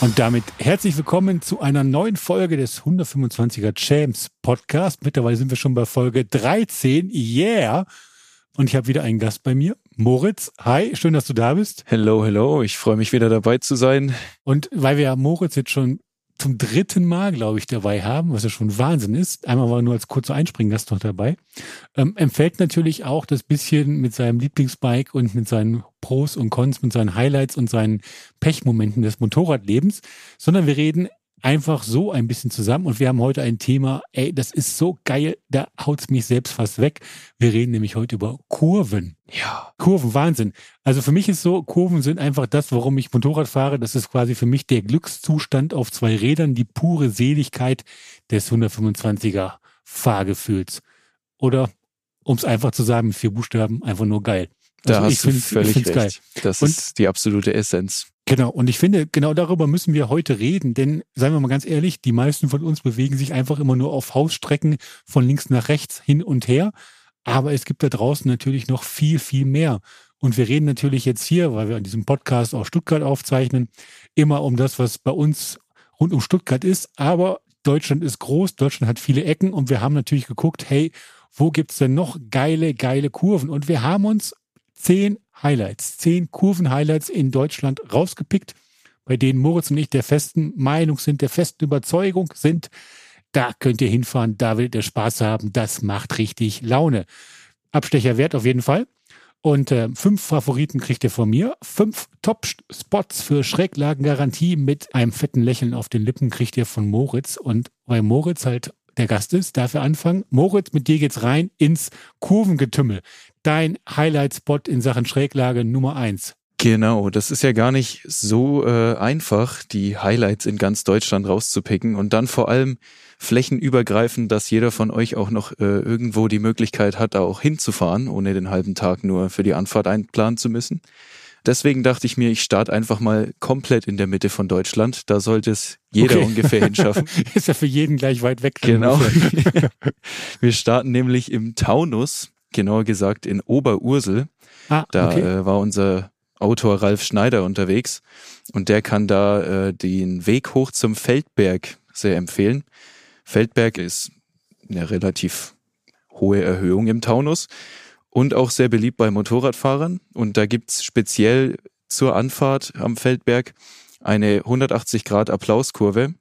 Und damit herzlich willkommen zu einer neuen Folge des 125er Champs Podcast. Mittlerweile sind wir schon bei Folge 13. Yeah! Und ich habe wieder einen Gast bei mir. Moritz, hi, schön, dass du da bist. Hello, hello, ich freue mich wieder dabei zu sein. Und weil wir ja Moritz jetzt schon zum dritten Mal, glaube ich, dabei haben, was ja schon Wahnsinn ist. Einmal war nur als kurzer Einspringgast noch dabei. Ähm, empfällt natürlich auch das bisschen mit seinem Lieblingsbike und mit seinen Pros und Cons, mit seinen Highlights und seinen Pechmomenten des Motorradlebens, sondern wir reden einfach so ein bisschen zusammen und wir haben heute ein Thema, ey, das ist so geil, da haut's mich selbst fast weg. Wir reden nämlich heute über Kurven. Ja. Kurven, Wahnsinn. Also für mich ist so, Kurven sind einfach das, warum ich Motorrad fahre. Das ist quasi für mich der Glückszustand auf zwei Rädern, die pure Seligkeit des 125er Fahrgefühls. Oder, um es einfach zu sagen, mit vier Buchstaben, einfach nur geil. Also da hast du völlig recht. Geil. Das und ist die absolute Essenz. Genau, und ich finde, genau darüber müssen wir heute reden, denn seien wir mal ganz ehrlich, die meisten von uns bewegen sich einfach immer nur auf Hausstrecken von links nach rechts hin und her. Aber es gibt da draußen natürlich noch viel, viel mehr. Und wir reden natürlich jetzt hier, weil wir an diesem Podcast auch Stuttgart aufzeichnen, immer um das, was bei uns rund um Stuttgart ist. Aber Deutschland ist groß, Deutschland hat viele Ecken und wir haben natürlich geguckt, hey, wo gibt's denn noch geile, geile Kurven? Und wir haben uns zehn Highlights, zehn Kurven-Highlights in Deutschland rausgepickt, bei denen Moritz und ich der festen Meinung sind, der festen Überzeugung sind, da könnt ihr hinfahren, da werdet ihr Spaß haben, das macht richtig Laune. Abstecher wert auf jeden Fall. Und äh, fünf Favoriten kriegt ihr von mir. Fünf Top-Spots für Schräglagengarantie mit einem fetten Lächeln auf den Lippen kriegt ihr von Moritz. Und weil Moritz halt der Gast ist, darf er anfangen. Moritz, mit dir geht's rein ins Kurvengetümmel dein Highlight-Spot in Sachen Schräglage Nummer eins? Genau, das ist ja gar nicht so äh, einfach, die Highlights in ganz Deutschland rauszupicken und dann vor allem flächenübergreifend, dass jeder von euch auch noch äh, irgendwo die Möglichkeit hat, da auch hinzufahren, ohne den halben Tag nur für die Anfahrt einplanen zu müssen. Deswegen dachte ich mir, ich starte einfach mal komplett in der Mitte von Deutschland. Da sollte es jeder okay. ungefähr hinschaffen. ist ja für jeden gleich weit weg. Genau. Wir starten nämlich im Taunus genauer gesagt in Oberursel. Ah, da okay. äh, war unser Autor Ralf Schneider unterwegs und der kann da äh, den Weg hoch zum Feldberg sehr empfehlen. Feldberg ist eine relativ hohe Erhöhung im Taunus und auch sehr beliebt bei Motorradfahrern. Und da gibt's speziell zur Anfahrt am Feldberg eine 180 Grad Applauskurve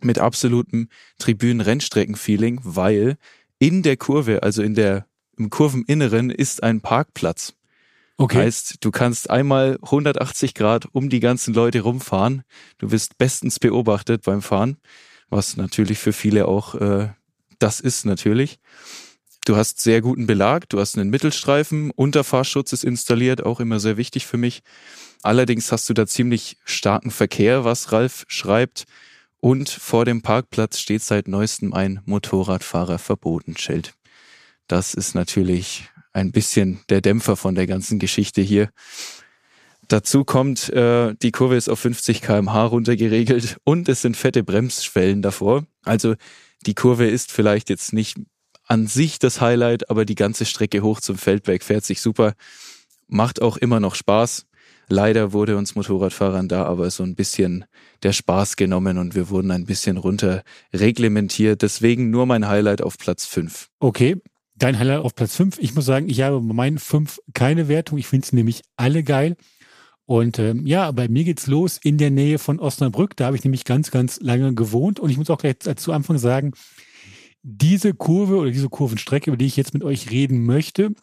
mit absolutem Tribünen-Rennstrecken-Feeling, weil in der Kurve, also in der im Kurveninneren ist ein Parkplatz. Okay. Heißt, du kannst einmal 180 Grad um die ganzen Leute rumfahren. Du wirst bestens beobachtet beim Fahren, was natürlich für viele auch äh, das ist natürlich. Du hast sehr guten Belag, du hast einen Mittelstreifen, Unterfahrschutz ist installiert, auch immer sehr wichtig für mich. Allerdings hast du da ziemlich starken Verkehr, was Ralf schreibt. Und vor dem Parkplatz steht seit neuestem ein Motorradfahrer verboten Schild. Das ist natürlich ein bisschen der Dämpfer von der ganzen Geschichte hier. Dazu kommt, äh, die Kurve ist auf 50 kmh runtergeregelt und es sind fette Bremsschwellen davor. Also die Kurve ist vielleicht jetzt nicht an sich das Highlight, aber die ganze Strecke hoch zum Feldberg fährt sich super. Macht auch immer noch Spaß. Leider wurde uns Motorradfahrern da aber so ein bisschen der Spaß genommen und wir wurden ein bisschen runter reglementiert. Deswegen nur mein Highlight auf Platz 5. Okay, Dein Highlight auf Platz 5. Ich muss sagen, ich habe bei meinen 5 keine Wertung. Ich finde sie nämlich alle geil. Und ähm, ja, bei mir geht's los in der Nähe von Osnabrück. Da habe ich nämlich ganz, ganz lange gewohnt. Und ich muss auch gleich zu Anfang sagen, diese Kurve oder diese Kurvenstrecke, über die ich jetzt mit euch reden möchte,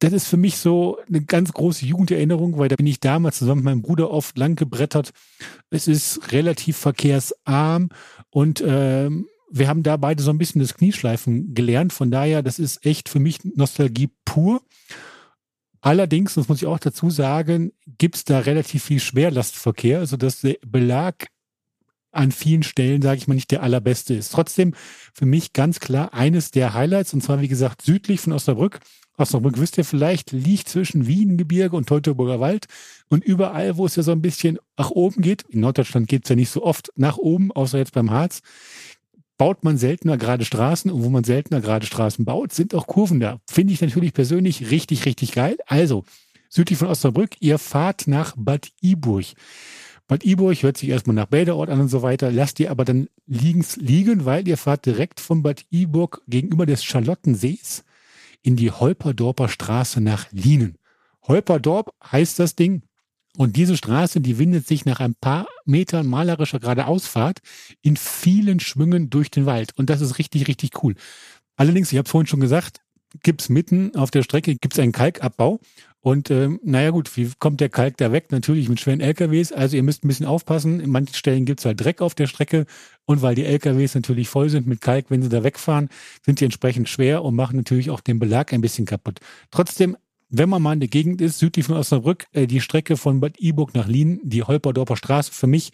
das ist für mich so eine ganz große Jugenderinnerung, weil da bin ich damals zusammen mit meinem Bruder oft lang gebrettert. Es ist relativ verkehrsarm und ähm, wir haben da beide so ein bisschen das Knieschleifen gelernt. Von daher, das ist echt für mich Nostalgie pur. Allerdings, das muss ich auch dazu sagen, gibt es da relativ viel Schwerlastverkehr, also dass der Belag an vielen Stellen, sage ich mal, nicht der allerbeste ist. Trotzdem für mich ganz klar eines der Highlights, und zwar wie gesagt südlich von Osnabrück. Osnabrück, wisst ihr vielleicht, liegt zwischen Wiengebirge und Teutoburger Wald. Und überall, wo es ja so ein bisschen nach oben geht, in Norddeutschland geht es ja nicht so oft nach oben, außer jetzt beim Harz, baut man seltener gerade Straßen und wo man seltener gerade Straßen baut, sind auch Kurven da. Finde ich natürlich persönlich richtig, richtig geil. Also, südlich von Osnabrück, ihr fahrt nach Bad Iburg. Bad Iburg hört sich erstmal nach Bäderort an und so weiter, lasst ihr aber dann liegens liegen, weil ihr fahrt direkt von Bad Iburg gegenüber des Charlottensees in die Holperdorper Straße nach Lienen. Holperdorp heißt das Ding. Und diese Straße, die windet sich nach ein paar Metern malerischer Geradeausfahrt in vielen Schwüngen durch den Wald. Und das ist richtig, richtig cool. Allerdings, ich habe vorhin schon gesagt, gibt's mitten auf der Strecke gibt's einen Kalkabbau. Und ähm, naja gut, wie kommt der Kalk da weg? Natürlich mit schweren LKWs. Also ihr müsst ein bisschen aufpassen. In manchen Stellen gibt's halt Dreck auf der Strecke. Und weil die LKWs natürlich voll sind mit Kalk, wenn sie da wegfahren, sind die entsprechend schwer und machen natürlich auch den Belag ein bisschen kaputt. Trotzdem wenn man mal in der Gegend ist, südlich von Osnabrück, äh, die Strecke von Bad Iburg nach Lien, die Holperdorfer Straße, für mich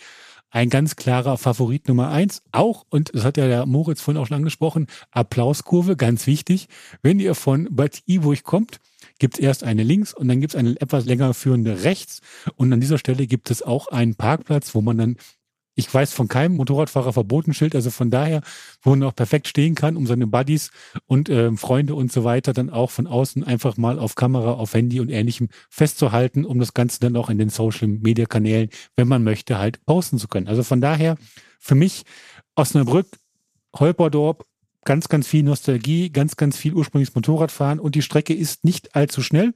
ein ganz klarer Favorit Nummer eins. Auch, und das hat ja der Moritz vorhin auch schon angesprochen, Applauskurve, ganz wichtig. Wenn ihr von Bad Iburg kommt, gibt es erst eine links und dann gibt es eine etwas länger führende rechts. Und an dieser Stelle gibt es auch einen Parkplatz, wo man dann ich weiß von keinem Motorradfahrer Verbotenschild, also von daher, wo man auch perfekt stehen kann, um seine Buddies und äh, Freunde und so weiter dann auch von außen einfach mal auf Kamera, auf Handy und ähnlichem festzuhalten, um das Ganze dann auch in den Social Media Kanälen, wenn man möchte, halt posten zu können. Also von daher, für mich Osnabrück, Holperdorp, ganz, ganz viel Nostalgie, ganz, ganz viel ursprüngliches Motorradfahren und die Strecke ist nicht allzu schnell.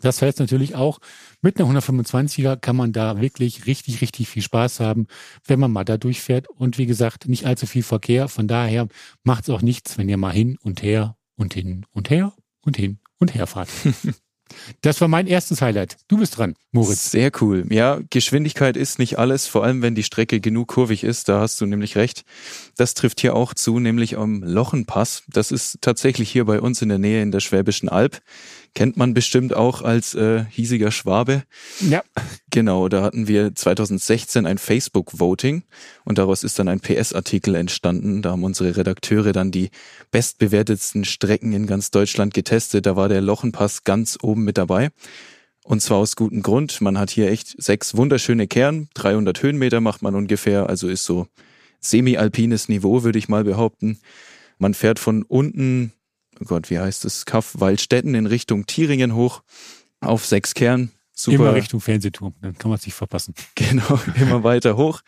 Das heißt natürlich auch, mit einer 125er kann man da wirklich richtig, richtig viel Spaß haben, wenn man mal da durchfährt. Und wie gesagt, nicht allzu viel Verkehr. Von daher macht es auch nichts, wenn ihr mal hin und her und hin und her und hin und her fahrt. Das war mein erstes Highlight. Du bist dran, Moritz. Sehr cool. Ja, Geschwindigkeit ist nicht alles, vor allem wenn die Strecke genug kurvig ist, da hast du nämlich recht. Das trifft hier auch zu, nämlich am Lochenpass. Das ist tatsächlich hier bei uns in der Nähe in der Schwäbischen Alb. Kennt man bestimmt auch als äh, hiesiger Schwabe. Ja. Genau, da hatten wir 2016 ein Facebook-Voting und daraus ist dann ein PS-Artikel entstanden. Da haben unsere Redakteure dann die bestbewertetsten Strecken in ganz Deutschland getestet. Da war der Lochenpass ganz oben mit dabei. Und zwar aus gutem Grund. Man hat hier echt sechs wunderschöne Kern. 300 Höhenmeter macht man ungefähr. Also ist so semi-alpines Niveau, würde ich mal behaupten. Man fährt von unten Gott, wie heißt es, Kaff Waldstätten in Richtung Thüringen hoch auf sechs Kern. Super. Immer Richtung Fernsehturm, dann kann man es nicht verpassen. Genau, immer weiter hoch.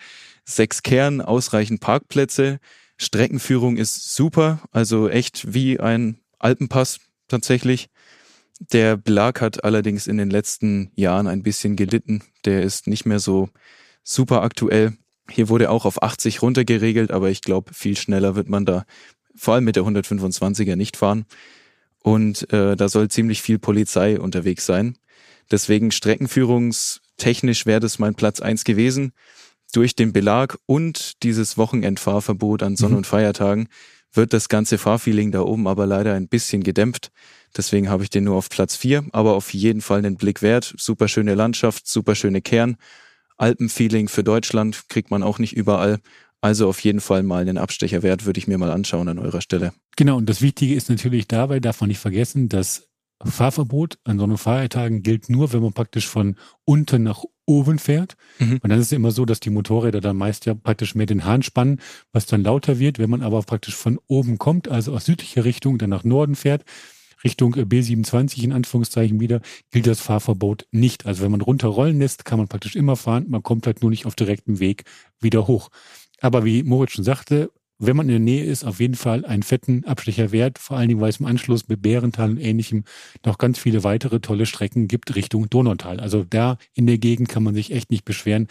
Sechs Kern, ausreichend Parkplätze. Streckenführung ist super, also echt wie ein Alpenpass tatsächlich. Der Belag hat allerdings in den letzten Jahren ein bisschen gelitten. Der ist nicht mehr so super aktuell. Hier wurde auch auf 80 runtergeregelt, aber ich glaube, viel schneller wird man da vor allem mit der 125er nicht fahren. Und äh, da soll ziemlich viel Polizei unterwegs sein. Deswegen streckenführungstechnisch wäre das mein Platz eins gewesen. Durch den Belag und dieses Wochenendfahrverbot an Sonn- mhm. und Feiertagen wird das ganze Fahrfeeling da oben aber leider ein bisschen gedämpft. Deswegen habe ich den nur auf Platz vier, aber auf jeden Fall einen Blick wert. Super schöne Landschaft, super schöne Kern. Alpenfeeling für Deutschland kriegt man auch nicht überall. Also auf jeden Fall mal einen Abstecher wert, würde ich mir mal anschauen an eurer Stelle. Genau, und das Wichtige ist natürlich dabei, darf man nicht vergessen, das Fahrverbot an so einem Feiertagen gilt nur, wenn man praktisch von unten nach oben fährt. Mhm. Und dann ist es immer so, dass die Motorräder dann meist ja praktisch mehr den Hahn spannen, was dann lauter wird. Wenn man aber praktisch von oben kommt, also aus südlicher Richtung, dann nach Norden fährt, Richtung B27 in Anführungszeichen wieder, gilt das Fahrverbot nicht. Also wenn man runterrollen lässt, kann man praktisch immer fahren. Man kommt halt nur nicht auf direktem Weg wieder hoch. Aber wie Moritz schon sagte, wenn man in der Nähe ist, auf jeden Fall einen fetten Abstecher wert, vor allen Dingen, weil es im Anschluss mit Bärental und ähnlichem noch ganz viele weitere tolle Strecken gibt Richtung Donautal. Also da in der Gegend kann man sich echt nicht beschweren.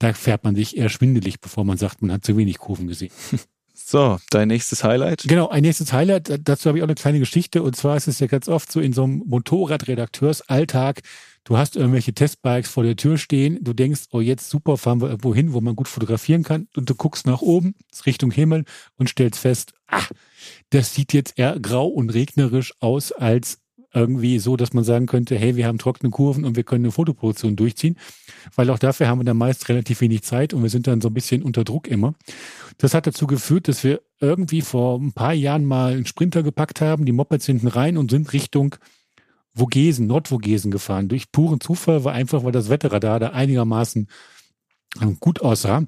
Da fährt man sich eher schwindelig, bevor man sagt, man hat zu wenig Kurven gesehen. So, dein nächstes Highlight? Genau, ein nächstes Highlight. Dazu habe ich auch eine kleine Geschichte. Und zwar ist es ja ganz oft so in so einem Motorradredakteursalltag, du hast irgendwelche Testbikes vor der Tür stehen, du denkst, oh jetzt super, fahren wir irgendwo hin, wo man gut fotografieren kann. Und du guckst nach oben, Richtung Himmel und stellst fest, ah, das sieht jetzt eher grau und regnerisch aus als irgendwie so, dass man sagen könnte, hey, wir haben trockene Kurven und wir können eine Fotoproduktion durchziehen, weil auch dafür haben wir dann meist relativ wenig Zeit und wir sind dann so ein bisschen unter Druck immer. Das hat dazu geführt, dass wir irgendwie vor ein paar Jahren mal einen Sprinter gepackt haben, die Mopeds hinten rein und sind Richtung Vogesen, Nordvogesen gefahren. Durch puren Zufall war einfach, weil das Wetterradar da einigermaßen gut aussah.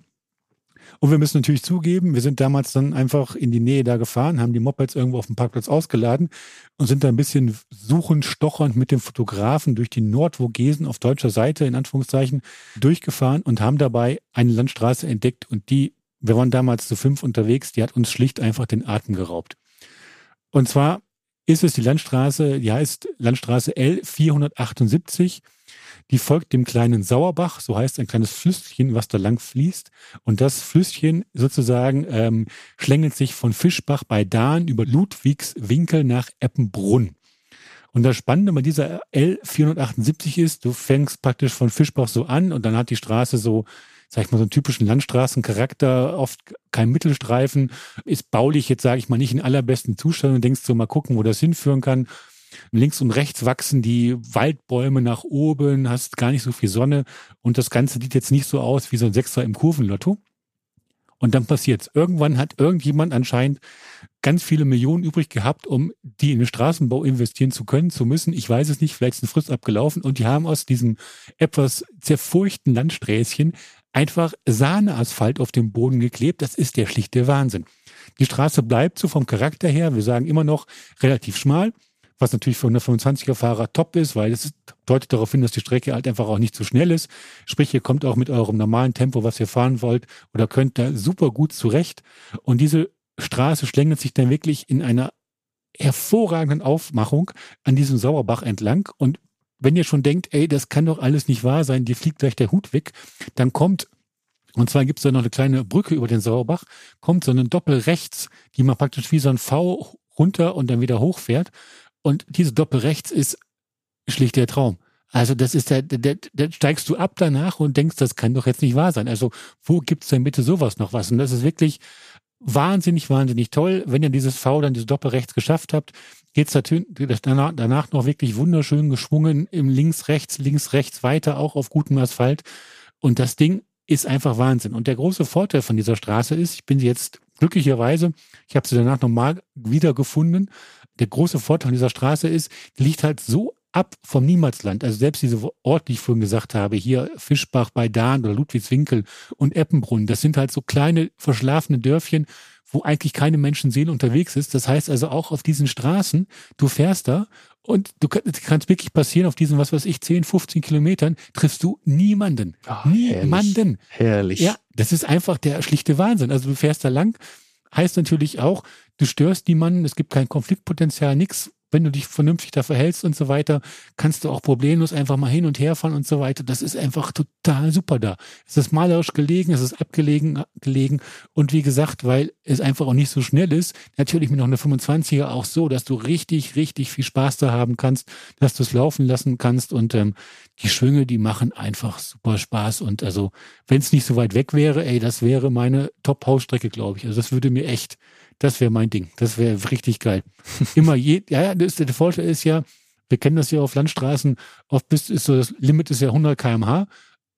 Und wir müssen natürlich zugeben, wir sind damals dann einfach in die Nähe da gefahren, haben die Mopeds irgendwo auf dem Parkplatz ausgeladen und sind da ein bisschen suchend, stochernd mit dem Fotografen durch die Nordvogesen auf deutscher Seite, in Anführungszeichen, durchgefahren und haben dabei eine Landstraße entdeckt und die, wir waren damals zu fünf unterwegs, die hat uns schlicht einfach den Atem geraubt. Und zwar ist es die Landstraße, die heißt Landstraße L478 die folgt dem kleinen Sauerbach, so heißt ein kleines Flüsschen, was da lang fließt. Und das Flüsschen sozusagen ähm, schlängelt sich von Fischbach bei Dahn über Ludwigswinkel nach Eppenbrunn. Und das Spannende bei dieser L478 ist, du fängst praktisch von Fischbach so an und dann hat die Straße so, sag ich mal, so einen typischen Landstraßencharakter, oft kein Mittelstreifen, ist baulich jetzt, sage ich mal, nicht in allerbesten Zustand und denkst so, mal gucken, wo das hinführen kann. Links und rechts wachsen die Waldbäume nach oben, hast gar nicht so viel Sonne und das Ganze sieht jetzt nicht so aus wie so ein Sechser im Kurvenlotto. Und dann passiert's. Irgendwann hat irgendjemand anscheinend ganz viele Millionen übrig gehabt, um die in den Straßenbau investieren zu können, zu müssen. Ich weiß es nicht, vielleicht ist ein Frist abgelaufen. Und die haben aus diesem etwas zerfurchten Landsträßchen einfach Sahneasphalt auf dem Boden geklebt. Das ist der schlichte Wahnsinn. Die Straße bleibt so vom Charakter her, wir sagen immer noch relativ schmal was natürlich für 125er Fahrer top ist, weil es deutet darauf hin, dass die Strecke halt einfach auch nicht zu schnell ist. Sprich, ihr kommt auch mit eurem normalen Tempo, was ihr fahren wollt, oder könnt da super gut zurecht. Und diese Straße schlängelt sich dann wirklich in einer hervorragenden Aufmachung an diesem Sauerbach entlang. Und wenn ihr schon denkt, ey, das kann doch alles nicht wahr sein, dir fliegt gleich der Hut weg, dann kommt und zwar gibt es da noch eine kleine Brücke über den Sauerbach, kommt so eine Doppel rechts, die man praktisch wie so ein V runter und dann wieder hochfährt. Und diese Doppelrechts ist schlicht der Traum. Also das ist der, der, der steigst du ab danach und denkst, das kann doch jetzt nicht wahr sein. Also wo gibt's denn bitte sowas noch was? Und das ist wirklich wahnsinnig, wahnsinnig toll. Wenn ihr dieses V, dann diese Doppelrechts geschafft habt, geht's danach, danach noch wirklich wunderschön geschwungen im links, rechts, links, rechts weiter, auch auf gutem Asphalt. Und das Ding ist einfach Wahnsinn. Und der große Vorteil von dieser Straße ist, ich bin jetzt glücklicherweise, ich habe sie danach nochmal wiedergefunden, der große Vorteil dieser Straße ist, die liegt halt so ab vom Niemalsland. Also selbst diese Ort, die ich vorhin gesagt habe, hier Fischbach bei Dahn oder Ludwigswinkel und Eppenbrunn, das sind halt so kleine verschlafene Dörfchen, wo eigentlich keine Menschenseele unterwegs ist. Das heißt also auch auf diesen Straßen, du fährst da und du kannst wirklich passieren, auf diesen, was weiß ich, 10, 15 Kilometern triffst du niemanden. Oh, niemanden. Herrlich. herrlich. Ja, das ist einfach der schlichte Wahnsinn. Also du fährst da lang, heißt natürlich auch, du störst niemanden, es gibt kein Konfliktpotenzial, nichts. Wenn du dich vernünftig da verhältst und so weiter, kannst du auch problemlos einfach mal hin und her fahren und so weiter. Das ist einfach total super da. Es ist malerisch gelegen, es ist abgelegen gelegen und wie gesagt, weil es einfach auch nicht so schnell ist, natürlich mit noch eine 25er auch so, dass du richtig, richtig viel Spaß da haben kannst, dass du es laufen lassen kannst und ähm, die Schwünge, die machen einfach super Spaß und also, wenn es nicht so weit weg wäre, ey, das wäre meine Top-Hausstrecke, glaube ich. Also das würde mir echt das wäre mein Ding. Das wäre richtig geil. Immer je, ja, das, der Vorteil ist ja, wir kennen das ja auf Landstraßen, oft ist so, das Limit ist ja 100 kmh.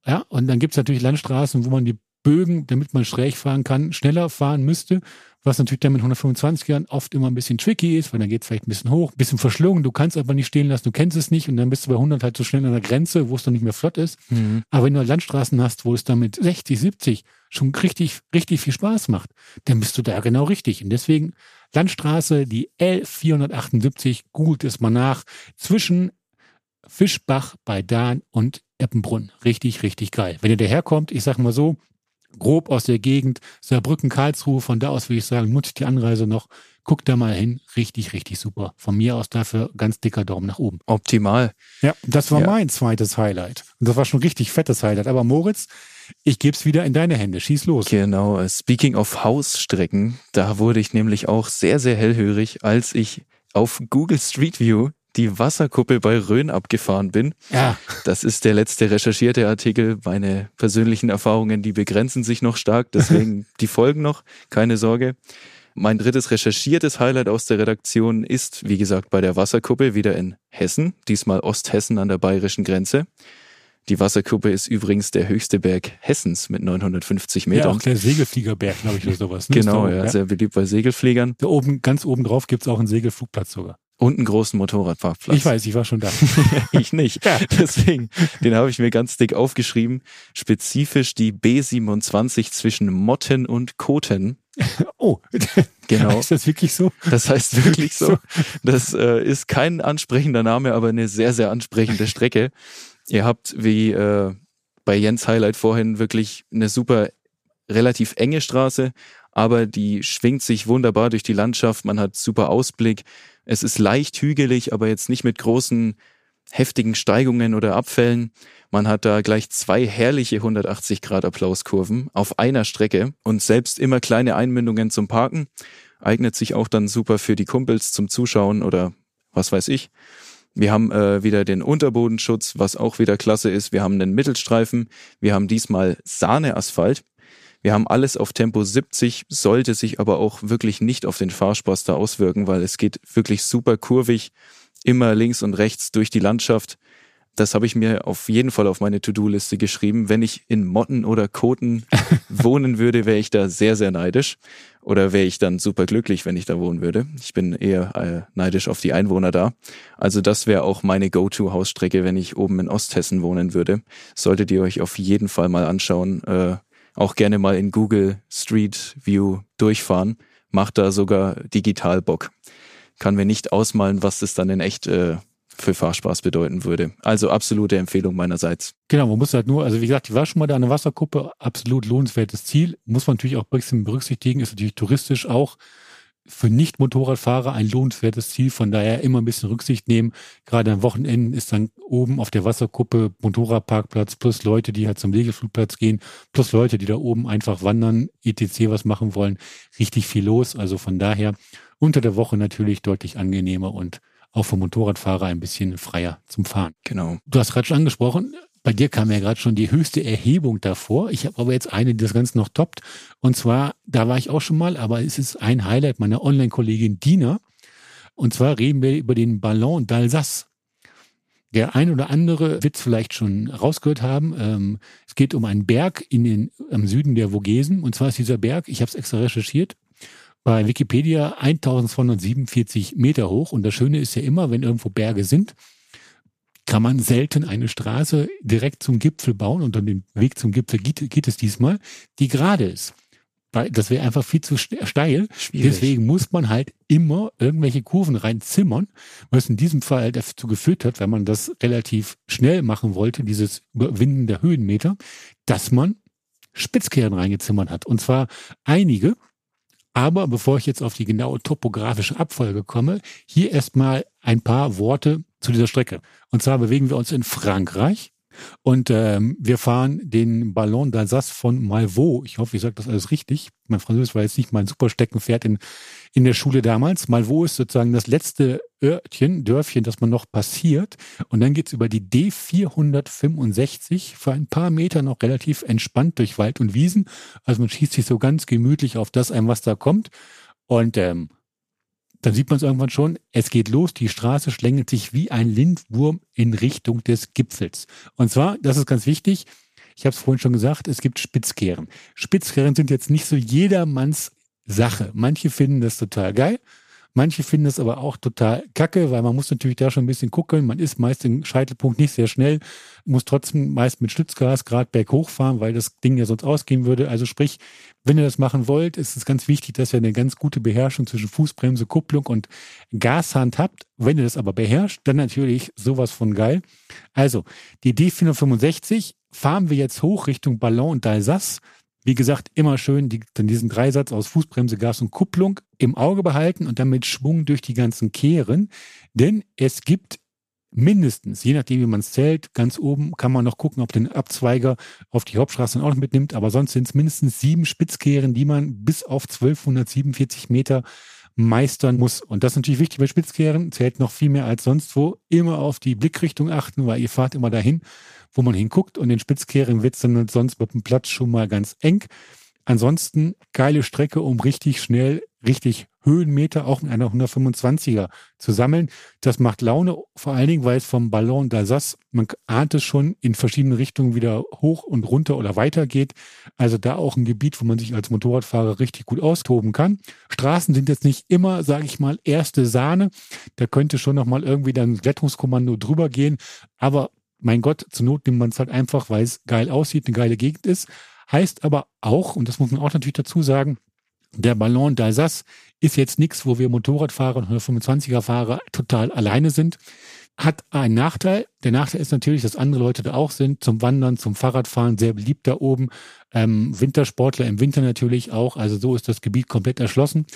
Ja, und dann gibt's natürlich Landstraßen, wo man die Bögen, damit man schräg fahren kann, schneller fahren müsste was natürlich dann mit 125 Jahren oft immer ein bisschen tricky ist, weil dann geht es vielleicht ein bisschen hoch, ein bisschen verschlungen, du kannst aber nicht stehen lassen, du kennst es nicht und dann bist du bei 100 halt so schnell an der Grenze, wo es dann nicht mehr flott ist. Mhm. Aber wenn du Landstraßen hast, wo es dann mit 60, 70 schon richtig, richtig viel Spaß macht, dann bist du da genau richtig. Und deswegen Landstraße, die L478, googelt es mal nach, zwischen Fischbach bei Dahn und Eppenbrunn. Richtig, richtig geil. Wenn ihr daherkommt, ich sag mal so, grob aus der Gegend, Saarbrücken, Karlsruhe, von da aus würde ich sagen, nutzt die Anreise noch, guckt da mal hin, richtig, richtig super. Von mir aus dafür ganz dicker Daumen nach oben. Optimal. Ja, das war ja. mein zweites Highlight. Und das war schon richtig fettes Highlight. Aber Moritz, ich gebe es wieder in deine Hände. Schieß los. Genau. Speaking of Hausstrecken, da wurde ich nämlich auch sehr, sehr hellhörig, als ich auf Google Street View die Wasserkuppel bei Rhön abgefahren bin. Ja. Das ist der letzte recherchierte Artikel. Meine persönlichen Erfahrungen, die begrenzen sich noch stark, deswegen die folgen noch, keine Sorge. Mein drittes recherchiertes Highlight aus der Redaktion ist, wie gesagt, bei der Wasserkuppel wieder in Hessen, diesmal Osthessen an der bayerischen Grenze. Die Wasserkuppe ist übrigens der höchste Berg Hessens mit 950 Metern. Ja, auch der Segelfliegerberg, glaube ich, oder sowas. Ne? Genau, ja, ja, sehr beliebt bei Segelfliegern. Da oben, ganz oben drauf gibt's auch einen Segelflugplatz sogar. Und einen großen Motorradparkplatz. Ich weiß, ich war schon da. ich nicht. Ja. Deswegen, den habe ich mir ganz dick aufgeschrieben. Spezifisch die B27 zwischen Motten und Koten. Oh, genau. Ist das wirklich so? Das heißt wirklich so. Das äh, ist kein ansprechender Name, aber eine sehr, sehr ansprechende Strecke. Ihr habt wie äh, bei Jens Highlight vorhin wirklich eine super relativ enge Straße, aber die schwingt sich wunderbar durch die Landschaft. Man hat super Ausblick. Es ist leicht hügelig, aber jetzt nicht mit großen, heftigen Steigungen oder Abfällen. Man hat da gleich zwei herrliche 180 Grad Applauskurven auf einer Strecke und selbst immer kleine Einmündungen zum Parken. Eignet sich auch dann super für die Kumpels zum Zuschauen oder was weiß ich. Wir haben äh, wieder den Unterbodenschutz, was auch wieder klasse ist. Wir haben einen Mittelstreifen. Wir haben diesmal Sahneasphalt. Wir haben alles auf Tempo 70, sollte sich aber auch wirklich nicht auf den Fahrspaß da auswirken, weil es geht wirklich super kurvig, immer links und rechts durch die Landschaft. Das habe ich mir auf jeden Fall auf meine To-Do-Liste geschrieben. Wenn ich in Motten oder Koten wohnen würde, wäre ich da sehr, sehr neidisch. Oder wäre ich dann super glücklich, wenn ich da wohnen würde. Ich bin eher äh, neidisch auf die Einwohner da. Also das wäre auch meine Go-To-Hausstrecke, wenn ich oben in Osthessen wohnen würde. Solltet ihr euch auf jeden Fall mal anschauen. Äh, auch gerne mal in Google Street View durchfahren. Macht da sogar digital Bock. Kann mir nicht ausmalen, was das dann in echt äh, für Fahrspaß bedeuten würde. Also absolute Empfehlung meinerseits. Genau, man muss halt nur, also wie gesagt, ich war schon mal da an der Wasserkuppe, absolut lohnenswertes Ziel. Muss man natürlich auch berücksichtigen, ist natürlich touristisch auch für Nicht-Motorradfahrer ein lohnenswertes Ziel. Von daher immer ein bisschen Rücksicht nehmen. Gerade am Wochenende ist dann oben auf der Wasserkuppe Motorradparkplatz plus Leute, die halt zum Segelflugplatz gehen, plus Leute, die da oben einfach wandern, etc. was machen wollen. Richtig viel los. Also von daher unter der Woche natürlich deutlich angenehmer und auch für Motorradfahrer ein bisschen freier zum Fahren. Genau. Du hast gerade schon angesprochen, bei dir kam ja gerade schon die höchste Erhebung davor. Ich habe aber jetzt eine, die das Ganze noch toppt. Und zwar, da war ich auch schon mal, aber es ist ein Highlight meiner Online-Kollegin Dina. Und zwar reden wir über den Ballon d'Alsace. Der ein oder andere wird es vielleicht schon rausgehört haben. Ähm, es geht um einen Berg in den, am Süden der Vogesen. Und zwar ist dieser Berg, ich habe es extra recherchiert, bei Wikipedia 1247 Meter hoch. Und das Schöne ist ja immer, wenn irgendwo Berge sind, kann man selten eine Straße direkt zum Gipfel bauen und dann den Weg zum Gipfel geht, geht es diesmal, die gerade ist. Weil das wäre einfach viel zu steil. Schwierig. Deswegen muss man halt immer irgendwelche Kurven reinzimmern, was in diesem Fall dazu geführt hat, wenn man das relativ schnell machen wollte, dieses Überwinden der Höhenmeter, dass man Spitzkehren reingezimmert hat. Und zwar einige. Aber bevor ich jetzt auf die genaue topografische Abfolge komme, hier erstmal ein paar Worte zu dieser Strecke. Und zwar bewegen wir uns in Frankreich und ähm, wir fahren den Ballon d'Alsace von Malvaux. Ich hoffe, ich sage das alles richtig. Mein Französisch war jetzt nicht mein Supersteckenpferd in, in der Schule damals. Malvaux ist sozusagen das letzte Örtchen, Dörfchen, das man noch passiert. Und dann geht's über die D465 für ein paar Meter noch relativ entspannt durch Wald und Wiesen. Also man schießt sich so ganz gemütlich auf das ein, was da kommt. Und ähm, dann sieht man es irgendwann schon, es geht los, die Straße schlängelt sich wie ein Lindwurm in Richtung des Gipfels. Und zwar, das ist ganz wichtig, ich habe es vorhin schon gesagt, es gibt Spitzkehren. Spitzkehren sind jetzt nicht so jedermanns Sache. Manche finden das total geil, Manche finden es aber auch total kacke, weil man muss natürlich da schon ein bisschen gucken. Man ist meist im Scheitelpunkt nicht sehr schnell, muss trotzdem meist mit Stützgas gerade berghoch fahren, weil das Ding ja sonst ausgehen würde. Also sprich, wenn ihr das machen wollt, ist es ganz wichtig, dass ihr eine ganz gute Beherrschung zwischen Fußbremse, Kupplung und Gashand habt. Wenn ihr das aber beherrscht, dann natürlich sowas von geil. Also, die D465 fahren wir jetzt hoch Richtung Ballon und d'Alsace. Wie gesagt, immer schön die, dann diesen Dreisatz aus Fußbremse, Gas und Kupplung im Auge behalten und dann mit Schwung durch die ganzen Kehren. Denn es gibt mindestens, je nachdem wie man es zählt, ganz oben kann man noch gucken, ob den Abzweiger auf die Hauptstraße auch noch mitnimmt, aber sonst sind es mindestens sieben Spitzkehren, die man bis auf 1247 Meter meistern muss. Und das ist natürlich wichtig bei Spitzkehren, zählt noch viel mehr als sonst wo. Immer auf die Blickrichtung achten, weil ihr fahrt immer dahin, wo man hinguckt und den Spitzkehren wird es dann sonst mit dem Platz schon mal ganz eng. Ansonsten geile Strecke, um richtig schnell, richtig Höhenmeter auch in einer 125er zu sammeln. Das macht Laune, vor allen Dingen, weil es vom Ballon d'Alsace, man ahnt es schon, in verschiedene Richtungen wieder hoch und runter oder weiter geht. Also da auch ein Gebiet, wo man sich als Motorradfahrer richtig gut austoben kann. Straßen sind jetzt nicht immer, sage ich mal, erste Sahne. Da könnte schon nochmal irgendwie dann Rettungskommando drüber gehen. Aber mein Gott, zur Not nimmt man es halt einfach, weil es geil aussieht, eine geile Gegend ist. Heißt aber auch, und das muss man auch natürlich dazu sagen, der Ballon d'Alsace ist jetzt nichts, wo wir Motorradfahrer und 125er Fahrer total alleine sind. Hat einen Nachteil. Der Nachteil ist natürlich, dass andere Leute da auch sind, zum Wandern, zum Fahrradfahren, sehr beliebt da oben. Ähm, Wintersportler im Winter natürlich auch. Also so ist das Gebiet komplett erschlossen.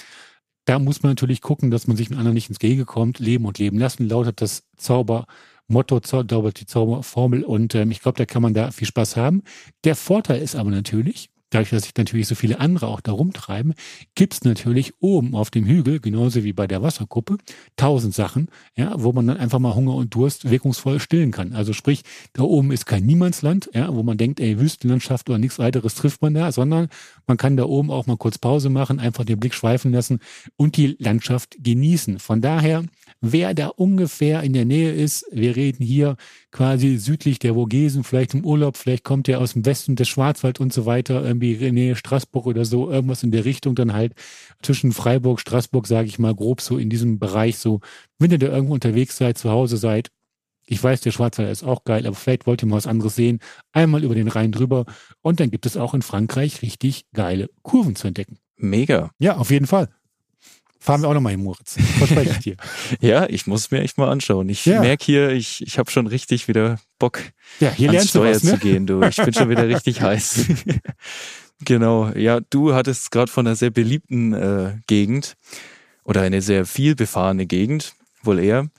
Da muss man natürlich gucken, dass man sich mit anderen nicht ins Gehege kommt. Leben und leben lassen lautet das Zaubermotto, lautet die Zauberformel. Und ähm, ich glaube, da kann man da viel Spaß haben. Der Vorteil ist aber natürlich, dadurch, dass sich natürlich so viele andere auch da rumtreiben, gibt's natürlich oben auf dem Hügel, genauso wie bei der Wasserkuppe, tausend Sachen, ja, wo man dann einfach mal Hunger und Durst wirkungsvoll stillen kann. Also sprich, da oben ist kein Niemandsland, ja, wo man denkt, ey, Wüstenlandschaft oder nichts weiteres trifft man da, sondern man kann da oben auch mal kurz Pause machen, einfach den Blick schweifen lassen und die Landschaft genießen. Von daher wer da ungefähr in der Nähe ist. Wir reden hier quasi südlich der Vogesen, vielleicht im Urlaub, vielleicht kommt er aus dem Westen des Schwarzwald und so weiter, irgendwie in Nähe Straßburg oder so, irgendwas in der Richtung dann halt zwischen Freiburg, Straßburg, sage ich mal grob so in diesem Bereich so. Wenn ihr da irgendwo unterwegs seid, zu Hause seid, ich weiß, der Schwarzwald ist auch geil, aber vielleicht wollt ihr mal was anderes sehen. Einmal über den Rhein drüber. Und dann gibt es auch in Frankreich richtig geile Kurven zu entdecken. Mega. Ja, auf jeden Fall. Fahren wir auch nochmal hin, Moritz. Verspreche ich dir. ja, ich muss mir echt mal anschauen. Ich ja. merke hier, ich, ich habe schon richtig wieder Bock, ja, hier ans Steuer was, ne? zu gehen. Du. Ich bin schon wieder richtig heiß. genau. Ja, du hattest gerade von einer sehr beliebten äh, Gegend oder eine sehr viel befahrene Gegend, wohl eher.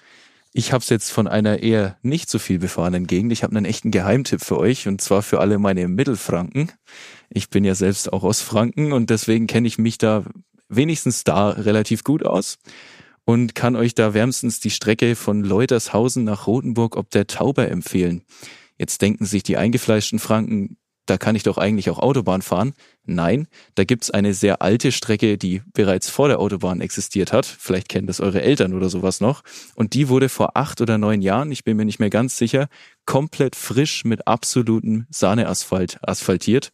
Ich habe es jetzt von einer eher nicht so viel befahrenen Gegend. Ich habe einen echten Geheimtipp für euch und zwar für alle meine Mittelfranken. Ich bin ja selbst auch aus Franken und deswegen kenne ich mich da wenigstens da relativ gut aus und kann euch da wärmstens die Strecke von Leutershausen nach Rothenburg ob der Tauber empfehlen. Jetzt denken sich die eingefleischten Franken, da kann ich doch eigentlich auch Autobahn fahren. Nein, da gibt's eine sehr alte Strecke, die bereits vor der Autobahn existiert hat. Vielleicht kennen das eure Eltern oder sowas noch. Und die wurde vor acht oder neun Jahren, ich bin mir nicht mehr ganz sicher, komplett frisch mit absolutem Sahneasphalt asphaltiert.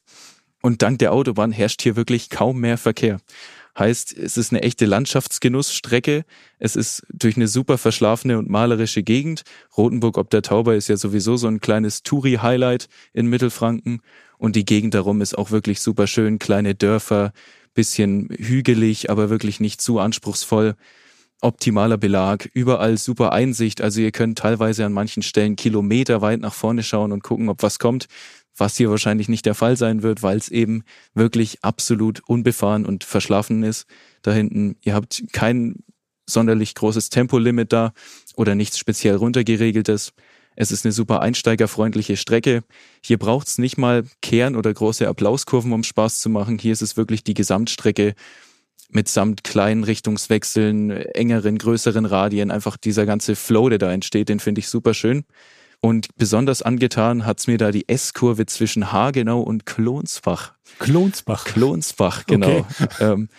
Und dank der Autobahn herrscht hier wirklich kaum mehr Verkehr. Heißt, es ist eine echte Landschaftsgenussstrecke. Es ist durch eine super verschlafene und malerische Gegend. Rotenburg ob der Tauber ist ja sowieso so ein kleines Touri-Highlight in Mittelfranken. Und die Gegend darum ist auch wirklich super schön. Kleine Dörfer, bisschen hügelig, aber wirklich nicht zu anspruchsvoll. Optimaler Belag, überall super Einsicht. Also ihr könnt teilweise an manchen Stellen Kilometer weit nach vorne schauen und gucken, ob was kommt was hier wahrscheinlich nicht der Fall sein wird, weil es eben wirklich absolut unbefahren und verschlafen ist. Da hinten, ihr habt kein sonderlich großes Tempolimit da oder nichts speziell runtergeregeltes. Es ist eine super einsteigerfreundliche Strecke. Hier braucht's nicht mal Kehren oder große Applauskurven, um Spaß zu machen. Hier ist es wirklich die Gesamtstrecke mitsamt kleinen Richtungswechseln, engeren, größeren Radien. Einfach dieser ganze Flow, der da entsteht, den finde ich super schön. Und besonders angetan hat's mir da die S-Kurve zwischen Hagenau und Klonsbach. Klonsbach. Klonsbach, genau. Okay. Ähm,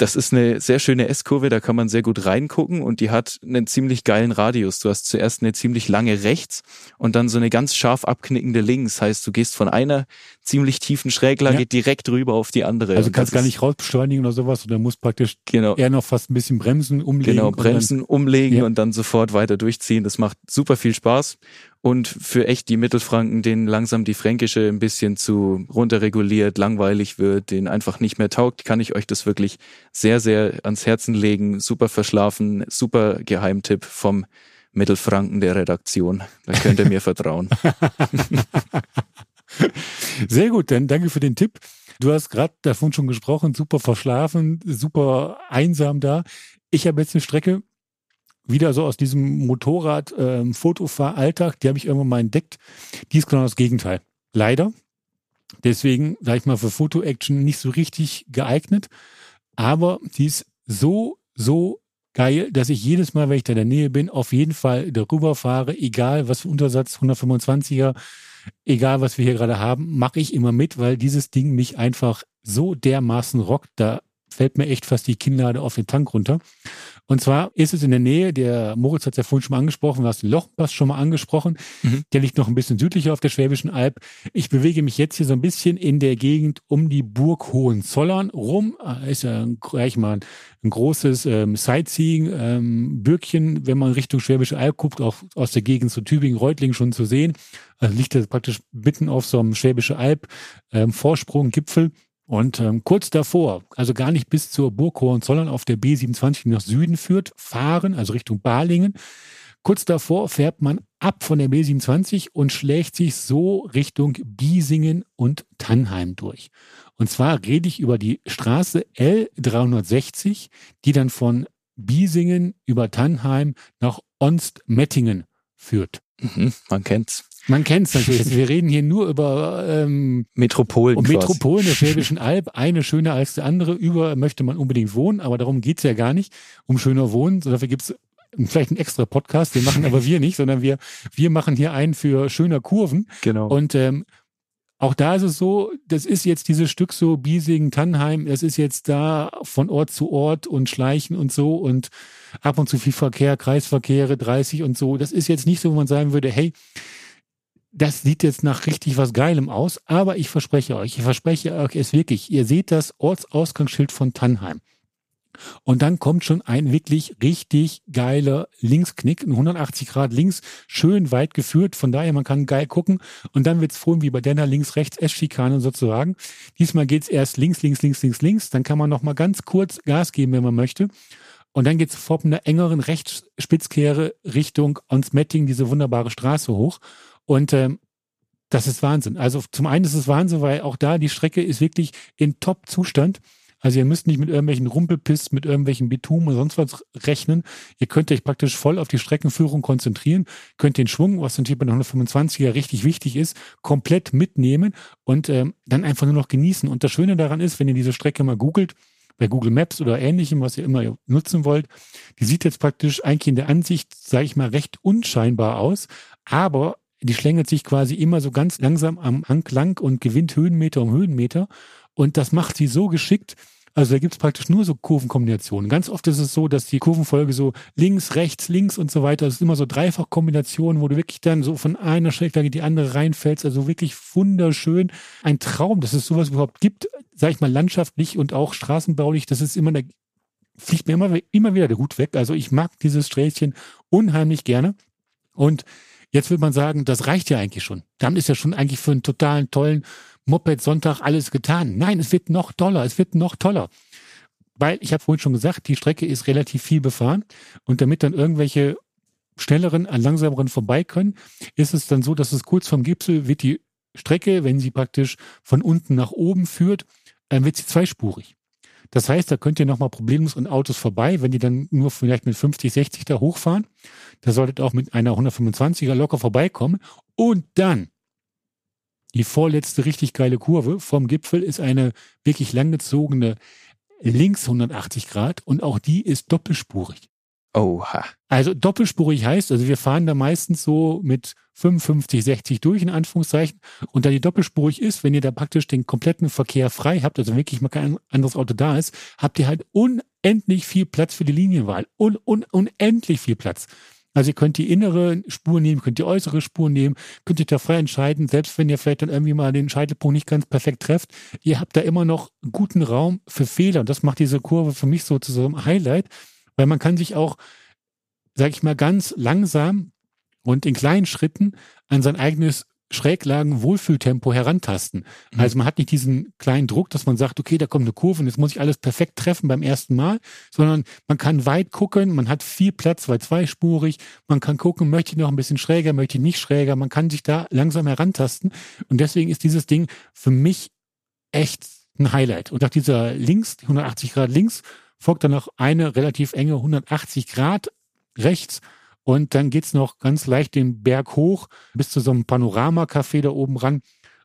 das ist eine sehr schöne S-Kurve, da kann man sehr gut reingucken und die hat einen ziemlich geilen Radius. Du hast zuerst eine ziemlich lange rechts und dann so eine ganz scharf abknickende links. Heißt, du gehst von einer ziemlich tiefen Schräglage ja. direkt rüber auf die andere. Also kannst gar nicht rausbeschleunigen oder sowas oder musst praktisch genau. eher noch fast ein bisschen bremsen, umlegen. Genau, bremsen, umlegen ja. und dann sofort weiter durchziehen. Das macht super viel Spaß und für echt die Mittelfranken, denen langsam die Fränkische ein bisschen zu runterreguliert, langweilig wird, den einfach nicht mehr taugt, kann ich euch das wirklich sehr, sehr ans Herzen legen. Super verschlafen, super Geheimtipp vom Mittelfranken der Redaktion. Da könnt ihr mir vertrauen. Sehr gut, dann danke für den Tipp. Du hast gerade davon schon gesprochen, super verschlafen, super einsam da. Ich habe jetzt eine Strecke, wieder so aus diesem Motorrad-Fotofahralltag, ähm, die habe ich irgendwann mal entdeckt. Die ist genau das Gegenteil. Leider. Deswegen, sage ich mal, für Foto-Action nicht so richtig geeignet. Aber die ist so, so geil, dass ich jedes Mal, wenn ich da in der Nähe bin, auf jeden Fall darüber fahre, egal was für Untersatz, 125er, egal was wir hier gerade haben, mache ich immer mit, weil dieses Ding mich einfach so dermaßen rockt. Da fällt mir echt fast die Kinnlade auf den Tank runter. Und zwar ist es in der Nähe, der Moritz hat es ja vorhin schon mal angesprochen, du hast den Lochpass schon mal angesprochen. Mhm. Der liegt noch ein bisschen südlicher auf der Schwäbischen Alb. Ich bewege mich jetzt hier so ein bisschen in der Gegend um die Burg Hohenzollern rum. Äh, ist ja gleich mal ein großes ähm, Sightseeing-Bürgchen, ähm, wenn man Richtung Schwäbische Alb guckt, auch aus der Gegend zu Tübingen, Reutlingen schon zu sehen. Also liegt das praktisch mitten auf so einem Schwäbische Alb ähm, Vorsprung, Gipfel. Und ähm, kurz davor, also gar nicht bis zur Burg Hohenzollern auf der B27 nach Süden führt, fahren, also Richtung Balingen. Kurz davor fährt man ab von der B27 und schlägt sich so Richtung Biesingen und Tannheim durch. Und zwar rede ich über die Straße L360, die dann von Biesingen über Tannheim nach Onstmettingen führt. Mhm, man kennt's. Man kennt es natürlich. Wir reden hier nur über ähm, Metropolen. Um Metropolen der Schwäbischen Alb. Eine schöner als die andere. Über möchte man unbedingt wohnen, aber darum geht's ja gar nicht. Um schöner Wohnen. So, dafür gibt's vielleicht einen extra Podcast, den machen aber wir nicht, sondern wir, wir machen hier einen für schöner Kurven. Genau. Und ähm, auch da ist es so, das ist jetzt dieses Stück so Biesingen, Tannheim, das ist jetzt da von Ort zu Ort und Schleichen und so und ab und zu viel Verkehr, Kreisverkehre 30 und so. Das ist jetzt nicht so, wo man sagen würde, hey, das sieht jetzt nach richtig was Geilem aus, aber ich verspreche euch, ich verspreche euch es wirklich, ihr seht das Ortsausgangsschild von Tannheim. Und dann kommt schon ein wirklich richtig geiler Linksknick, ein 180 Grad links, schön weit geführt, von daher man kann geil gucken und dann wird's vorhin wie bei Denner links, rechts, S-Schikane sozusagen. Diesmal geht's erst links, links, links, links, links, dann kann man noch mal ganz kurz Gas geben, wenn man möchte. Und dann geht's sofort mit einer engeren Rechtsspitzkehre Richtung Onsmetting, diese wunderbare Straße hoch. Und ähm, das ist Wahnsinn. Also zum einen ist es Wahnsinn, weil auch da die Strecke ist wirklich in Top-Zustand. Also ihr müsst nicht mit irgendwelchen Rumpelpists, mit irgendwelchen Bitumen oder sonst was rechnen. Ihr könnt euch praktisch voll auf die Streckenführung konzentrieren, könnt den Schwung, was natürlich bei der 125er richtig wichtig ist, komplett mitnehmen und ähm, dann einfach nur noch genießen. Und das Schöne daran ist, wenn ihr diese Strecke mal googelt, bei Google Maps oder ähnlichem, was ihr immer nutzen wollt, die sieht jetzt praktisch eigentlich in der Ansicht, sage ich mal, recht unscheinbar aus, aber die schlängelt sich quasi immer so ganz langsam am Hang lang und gewinnt Höhenmeter um Höhenmeter. Und das macht sie so geschickt. Also da gibt es praktisch nur so Kurvenkombinationen. Ganz oft ist es so, dass die Kurvenfolge so links, rechts, links und so weiter, das ist immer so Dreifachkombinationen, wo du wirklich dann so von einer Strecke in die andere reinfällst. Also wirklich wunderschön. Ein Traum, dass es sowas überhaupt gibt, sag ich mal, landschaftlich und auch straßenbaulich. Das ist immer, da fliegt mir immer, immer wieder der Hut weg. Also ich mag dieses Sträßchen unheimlich gerne. Und Jetzt will man sagen, das reicht ja eigentlich schon. Damit ist ja schon eigentlich für einen totalen tollen Moped-Sonntag alles getan. Nein, es wird noch toller, es wird noch toller. Weil, ich habe vorhin schon gesagt, die Strecke ist relativ viel befahren und damit dann irgendwelche schnelleren, an langsameren vorbei können, ist es dann so, dass es kurz vom Gipfel wird die Strecke, wenn sie praktisch von unten nach oben führt, dann wird sie zweispurig. Das heißt, da könnt ihr nochmal problemlos an Autos vorbei, wenn die dann nur vielleicht mit 50, 60 da hochfahren. Da solltet auch mit einer 125er locker vorbeikommen. Und dann die vorletzte richtig geile Kurve vom Gipfel ist eine wirklich langgezogene links 180 Grad und auch die ist doppelspurig. Oha. Also doppelspurig heißt, also wir fahren da meistens so mit 55, 60 durch, in Anführungszeichen. Und da die doppelspurig ist, wenn ihr da praktisch den kompletten Verkehr frei habt, also wirklich mal kein anderes Auto da ist, habt ihr halt unendlich viel Platz für die Linienwahl. Un, un, unendlich viel Platz. Also ihr könnt die innere Spur nehmen, könnt die äußere Spur nehmen, könnt ihr da frei entscheiden, selbst wenn ihr vielleicht dann irgendwie mal den Scheitelpunkt nicht ganz perfekt trefft. Ihr habt da immer noch guten Raum für Fehler. Und das macht diese Kurve für mich so zu so einem Highlight weil man kann sich auch, sag ich mal, ganz langsam und in kleinen Schritten an sein eigenes Schräglagen-Wohlfühltempo herantasten. Mhm. Also man hat nicht diesen kleinen Druck, dass man sagt, okay, da kommt eine Kurve und jetzt muss ich alles perfekt treffen beim ersten Mal, sondern man kann weit gucken, man hat viel Platz, weil zweispurig, man kann gucken, möchte ich noch ein bisschen schräger, möchte ich nicht schräger, man kann sich da langsam herantasten und deswegen ist dieses Ding für mich echt ein Highlight. Und nach dieser links, 180 Grad links, folgt dann noch eine relativ enge 180 Grad rechts und dann geht's noch ganz leicht den Berg hoch bis zu so einem Panoramacafé da oben ran.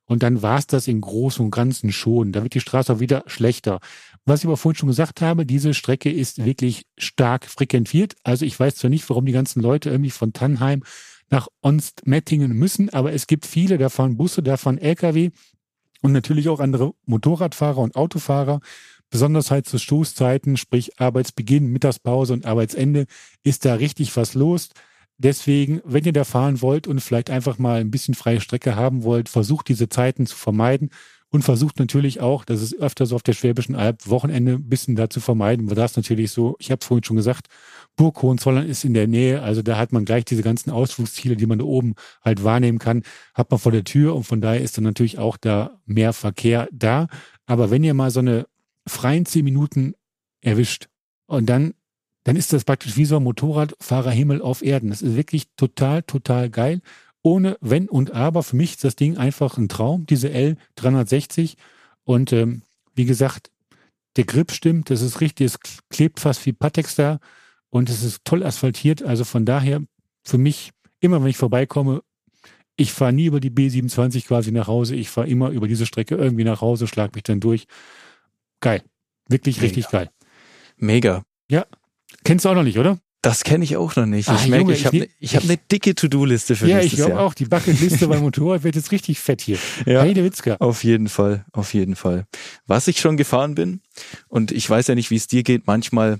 Und dann war's das im Großen und Ganzen schon. Da wird die Straße auch wieder schlechter. Was ich aber vorhin schon gesagt habe, diese Strecke ist wirklich stark frequentiert. Also ich weiß zwar nicht, warum die ganzen Leute irgendwie von Tannheim nach Onstmettingen müssen, aber es gibt viele davon Busse, davon Lkw und natürlich auch andere Motorradfahrer und Autofahrer besonders halt zu Stoßzeiten, sprich Arbeitsbeginn, Mittagspause und Arbeitsende, ist da richtig was los. Deswegen, wenn ihr da fahren wollt und vielleicht einfach mal ein bisschen freie Strecke haben wollt, versucht diese Zeiten zu vermeiden und versucht natürlich auch, das ist öfter so auf der Schwäbischen Alb, Wochenende ein bisschen da zu vermeiden, weil das natürlich so, ich habe es vorhin schon gesagt, Burg Hohenzollern ist in der Nähe, also da hat man gleich diese ganzen Ausflugsziele, die man da oben halt wahrnehmen kann, hat man vor der Tür und von daher ist dann natürlich auch da mehr Verkehr da. Aber wenn ihr mal so eine freien zehn Minuten erwischt und dann dann ist das praktisch wie so ein Motorradfahrerhimmel auf Erden. Das ist wirklich total, total geil. Ohne Wenn und Aber. Für mich ist das Ding einfach ein Traum, diese L360. Und ähm, wie gesagt, der Grip stimmt, das ist richtig, es klebt fast wie Patex da und es ist toll asphaltiert. Also von daher, für mich, immer wenn ich vorbeikomme, ich fahre nie über die B27 quasi nach Hause, ich fahre immer über diese Strecke irgendwie nach Hause, schlag mich dann durch. Geil. Wirklich Mega. richtig geil. Mega. Ja. Kennst du auch noch nicht, oder? Das kenne ich auch noch nicht. Ach, ich merke, ich habe ne, ich hab eine dicke To-Do-Liste für ja, nächstes Jahr. Ja, ich glaube auch. Die Bucketliste beim Motorrad wird jetzt richtig fett hier. Ja, Heide Witzka. Auf jeden Fall, auf jeden Fall. Was ich schon gefahren bin, und ich weiß ja nicht, wie es dir geht, manchmal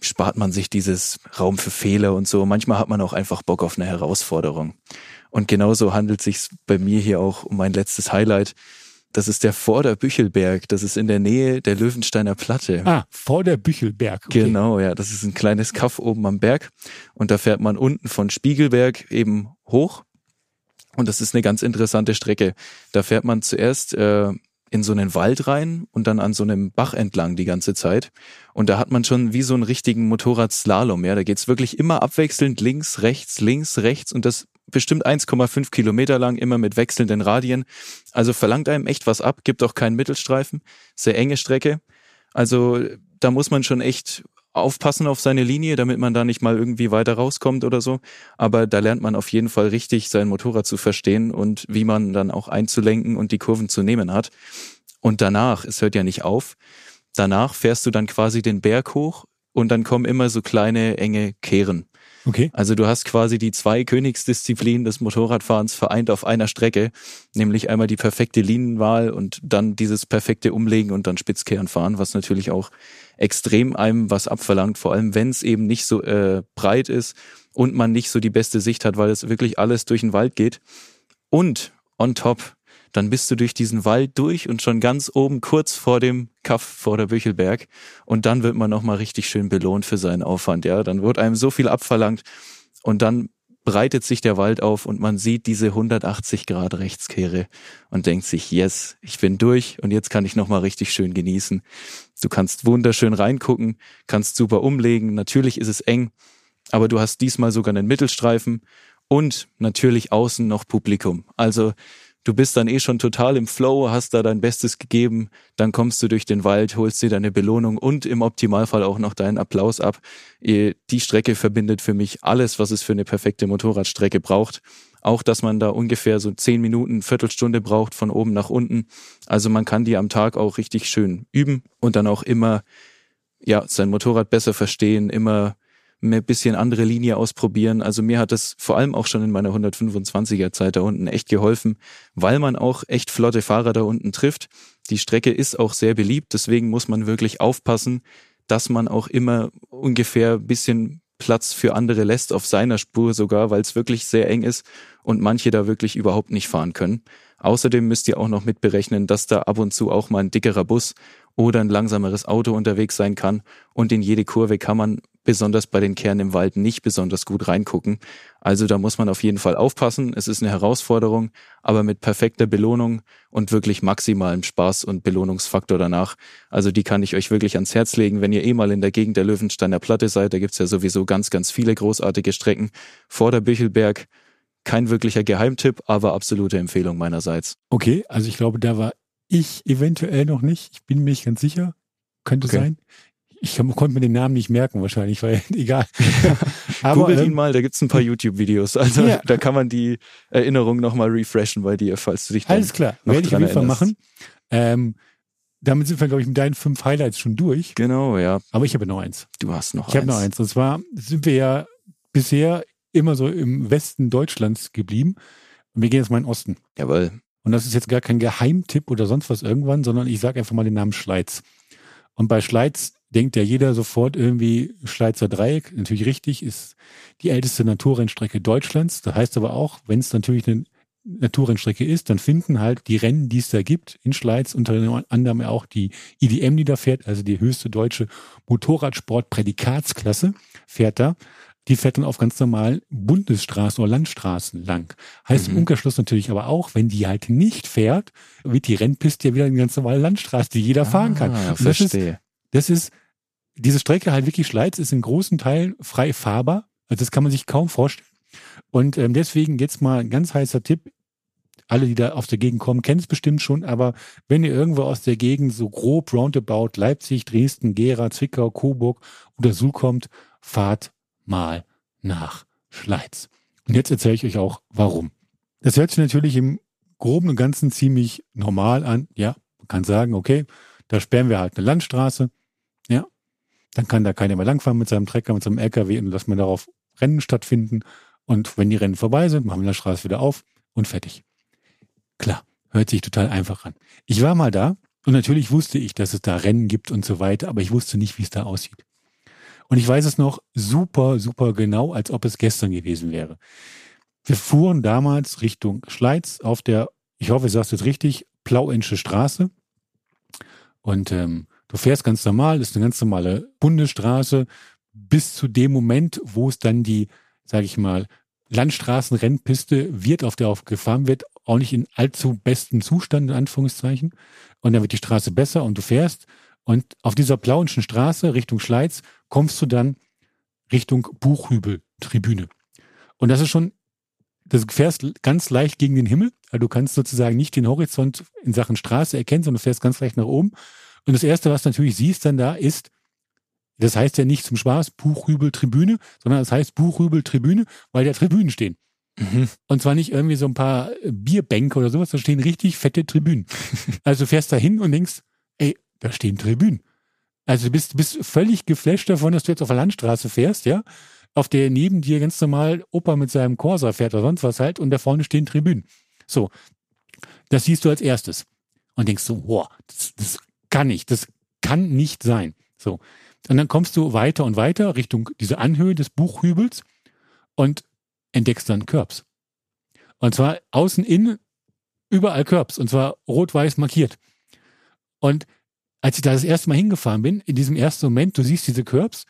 spart man sich dieses Raum für Fehler und so. Manchmal hat man auch einfach Bock auf eine Herausforderung. Und genauso handelt sich bei mir hier auch um mein letztes Highlight. Das ist der Vorderbüchelberg. Das ist in der Nähe der Löwensteiner Platte. Ah, Vorderbüchelberg. Okay. Genau, ja. Das ist ein kleines Kaff oben am Berg. Und da fährt man unten von Spiegelberg eben hoch. Und das ist eine ganz interessante Strecke. Da fährt man zuerst äh, in so einen Wald rein und dann an so einem Bach entlang die ganze Zeit. Und da hat man schon wie so einen richtigen Motorradslalom. Ja, da geht's wirklich immer abwechselnd links, rechts, links, rechts. Und das bestimmt 1,5 Kilometer lang, immer mit wechselnden Radien. Also verlangt einem echt was ab, gibt auch keinen Mittelstreifen, sehr enge Strecke. Also da muss man schon echt aufpassen auf seine Linie, damit man da nicht mal irgendwie weiter rauskommt oder so. Aber da lernt man auf jeden Fall richtig sein Motorrad zu verstehen und wie man dann auch einzulenken und die Kurven zu nehmen hat. Und danach, es hört ja nicht auf, danach fährst du dann quasi den Berg hoch und dann kommen immer so kleine enge Kehren. Okay. Also du hast quasi die zwei Königsdisziplinen des Motorradfahrens vereint auf einer Strecke, nämlich einmal die perfekte Linienwahl und dann dieses perfekte Umlegen und dann Spitzkehren fahren, was natürlich auch extrem einem was abverlangt, vor allem wenn es eben nicht so äh, breit ist und man nicht so die beste Sicht hat, weil es wirklich alles durch den Wald geht. Und on top dann bist du durch diesen Wald durch und schon ganz oben kurz vor dem Kaff vor der Büchelberg und dann wird man nochmal richtig schön belohnt für seinen Aufwand, ja. Dann wird einem so viel abverlangt und dann breitet sich der Wald auf und man sieht diese 180 Grad Rechtskehre und denkt sich, yes, ich bin durch und jetzt kann ich nochmal richtig schön genießen. Du kannst wunderschön reingucken, kannst super umlegen, natürlich ist es eng, aber du hast diesmal sogar einen Mittelstreifen und natürlich außen noch Publikum. Also du bist dann eh schon total im Flow, hast da dein Bestes gegeben, dann kommst du durch den Wald, holst dir deine Belohnung und im Optimalfall auch noch deinen Applaus ab. Eh, die Strecke verbindet für mich alles, was es für eine perfekte Motorradstrecke braucht. Auch, dass man da ungefähr so zehn Minuten, Viertelstunde braucht von oben nach unten. Also man kann die am Tag auch richtig schön üben und dann auch immer, ja, sein Motorrad besser verstehen, immer ein bisschen andere Linie ausprobieren. Also mir hat das vor allem auch schon in meiner 125er Zeit da unten echt geholfen, weil man auch echt flotte Fahrer da unten trifft. Die Strecke ist auch sehr beliebt, deswegen muss man wirklich aufpassen, dass man auch immer ungefähr bisschen Platz für andere lässt auf seiner Spur sogar, weil es wirklich sehr eng ist und manche da wirklich überhaupt nicht fahren können. Außerdem müsst ihr auch noch mitberechnen, dass da ab und zu auch mal ein dickerer Bus oder ein langsameres Auto unterwegs sein kann und in jede Kurve kann man besonders bei den Kernen im Wald nicht besonders gut reingucken. Also da muss man auf jeden Fall aufpassen. Es ist eine Herausforderung, aber mit perfekter Belohnung und wirklich maximalem Spaß und Belohnungsfaktor danach. Also die kann ich euch wirklich ans Herz legen, wenn ihr eh mal in der Gegend der Löwensteiner Platte seid. Da gibt's ja sowieso ganz, ganz viele großartige Strecken. Vor der Büchelberg kein wirklicher Geheimtipp, aber absolute Empfehlung meinerseits. Okay, also ich glaube, da war ich eventuell noch nicht. Ich bin mir nicht ganz sicher. Könnte okay. sein. Ich konnte mir den Namen nicht merken wahrscheinlich, weil egal. Aber, Googelt ähm, ihn mal, da gibt's ein paar YouTube-Videos. Also ja. da kann man die Erinnerung nochmal refreshen bei dir, falls du dich dann Alles klar, werde ich auf jeden Fall machen. Ähm, damit sind wir, glaube ich, mit deinen fünf Highlights schon durch. Genau, ja. Aber ich habe noch eins. Du hast noch ich eins. Ich habe noch eins. Und zwar sind wir ja bisher immer so im Westen Deutschlands geblieben. Und wir gehen jetzt mal in den Osten. Jawohl. Und das ist jetzt gar kein Geheimtipp oder sonst was irgendwann, sondern ich sage einfach mal den Namen Schleiz. Und bei Schleiz denkt ja jeder sofort irgendwie Schleizer Dreieck. Natürlich richtig, ist die älteste Naturrennstrecke Deutschlands. Das heißt aber auch, wenn es natürlich eine Naturrennstrecke ist, dann finden halt die Rennen, die es da gibt, in Schleiz, unter anderem auch die IDM, die da fährt, also die höchste deutsche Motorradsport-Prädikatsklasse, fährt da. Die fährt dann auf ganz normalen Bundesstraßen oder Landstraßen lang. Heißt mhm. im Umkehrschluss natürlich aber auch, wenn die halt nicht fährt, wird die Rennpiste ja wieder eine ganz normale Landstraße, die jeder ah, fahren kann. verstehe. Das ist, das ist, diese Strecke halt wirklich Schleiz ist in großen Teilen frei fahrbar. Also das kann man sich kaum vorstellen. Und ähm, deswegen jetzt mal ein ganz heißer Tipp. Alle, die da aus der Gegend kommen, kennen es bestimmt schon, aber wenn ihr irgendwo aus der Gegend so grob roundabout Leipzig, Dresden, Gera, Zwickau, Coburg oder Suhl kommt, fahrt mal nach Schleiz. Und jetzt erzähle ich euch auch, warum. Das hört sich natürlich im Groben und Ganzen ziemlich normal an. Ja, man kann sagen, okay, da sperren wir halt eine Landstraße. Dann kann da keiner mehr langfahren mit seinem Trecker, mit seinem LKW und lassen wir darauf Rennen stattfinden. Und wenn die Rennen vorbei sind, machen wir die Straße wieder auf und fertig. Klar, hört sich total einfach an. Ich war mal da und natürlich wusste ich, dass es da Rennen gibt und so weiter, aber ich wusste nicht, wie es da aussieht. Und ich weiß es noch super, super genau, als ob es gestern gewesen wäre. Wir fuhren damals Richtung Schleiz auf der, ich hoffe, ich sage es jetzt richtig, Plauensche Straße. Und ähm, du fährst ganz normal, ist eine ganz normale Bundesstraße, bis zu dem Moment, wo es dann die, sage ich mal, Landstraßenrennpiste wird, auf der auch gefahren wird, auch nicht in allzu besten Zustand, in Anführungszeichen. Und dann wird die Straße besser und du fährst. Und auf dieser Plauenschen Straße Richtung Schleiz kommst du dann Richtung Buchhübel-Tribüne. Und das ist schon, du fährst ganz leicht gegen den Himmel. Also du kannst sozusagen nicht den Horizont in Sachen Straße erkennen, sondern du fährst ganz leicht nach oben. Und das Erste, was du natürlich siehst dann da, ist das heißt ja nicht zum Spaß Buchrübel-Tribüne, sondern das heißt Buchrübel-Tribüne, weil da Tribünen stehen. Mhm. Und zwar nicht irgendwie so ein paar Bierbänke oder sowas, da stehen richtig fette Tribünen. also du fährst da hin und denkst, ey, da stehen Tribünen. Also du bist, bist völlig geflasht davon, dass du jetzt auf der Landstraße fährst, ja, auf der neben dir ganz normal Opa mit seinem Corsa fährt oder sonst was halt und da vorne stehen Tribünen. So, das siehst du als erstes und denkst so, boah, das, das kann nicht, das kann nicht sein. So, und dann kommst du weiter und weiter Richtung diese Anhöhe des Buchhübels und entdeckst dann Körbs. Und zwar außen, innen, überall Körbs. Und zwar rot-weiß markiert. Und als ich da das erste Mal hingefahren bin, in diesem ersten Moment, du siehst diese Körbs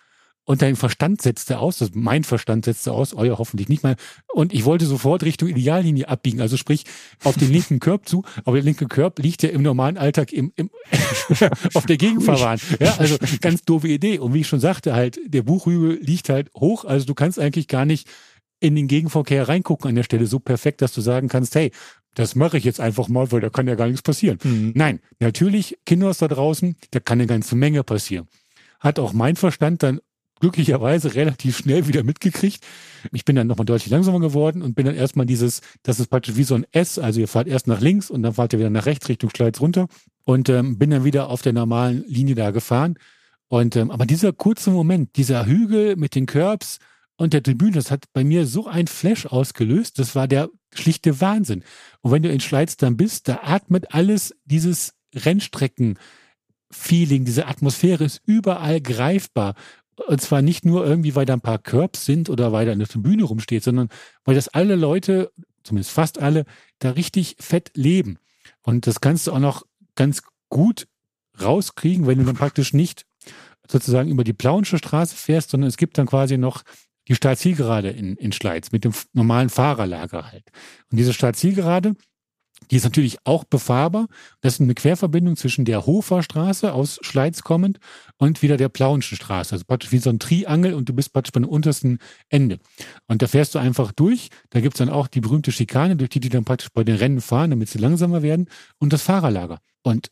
und dein Verstand setzte aus, das mein Verstand setzte aus, euer hoffentlich nicht mal. Und ich wollte sofort Richtung Ideallinie abbiegen, also sprich auf den linken Körb zu. Aber der linke Körb liegt ja im normalen Alltag im, im auf der Gegenfahrbahn. Ja, also ganz doofe Idee. Und wie ich schon sagte, halt, der Buchhügel liegt halt hoch, also du kannst eigentlich gar nicht in den Gegenverkehr reingucken an der Stelle so perfekt, dass du sagen kannst, hey, das mache ich jetzt einfach mal, weil da kann ja gar nichts passieren. Mhm. Nein, natürlich, Kinder da draußen, da kann eine ganze Menge passieren. Hat auch mein Verstand dann glücklicherweise relativ schnell wieder mitgekriegt. Ich bin dann nochmal deutlich langsamer geworden und bin dann erstmal dieses, das ist praktisch wie so ein S, also ihr fahrt erst nach links und dann fahrt ihr wieder nach rechts Richtung Schleiz runter und ähm, bin dann wieder auf der normalen Linie da gefahren. Und ähm, aber dieser kurze Moment, dieser Hügel mit den Curbs und der Tribüne, das hat bei mir so ein Flash ausgelöst. Das war der schlichte Wahnsinn. Und wenn du in Schleiz dann bist, da atmet alles dieses Rennstrecken Feeling, diese Atmosphäre ist überall greifbar. Und zwar nicht nur irgendwie, weil da ein paar Curbs sind oder weil da eine Tribüne rumsteht, sondern weil das alle Leute, zumindest fast alle, da richtig fett leben. Und das kannst du auch noch ganz gut rauskriegen, wenn du dann praktisch nicht sozusagen über die Plauensche Straße fährst, sondern es gibt dann quasi noch die Startzielgerade in, in Schleiz mit dem normalen Fahrerlager halt. Und diese Startzielgerade, die ist natürlich auch befahrbar. Das ist eine Querverbindung zwischen der Hofer Straße aus Schleiz kommend und wieder der Plauenschen Straße. Also praktisch wie so ein Triangel und du bist praktisch beim untersten Ende. Und da fährst du einfach durch. Da gibt's dann auch die berühmte Schikane, durch die die dann praktisch bei den Rennen fahren, damit sie langsamer werden und das Fahrerlager. Und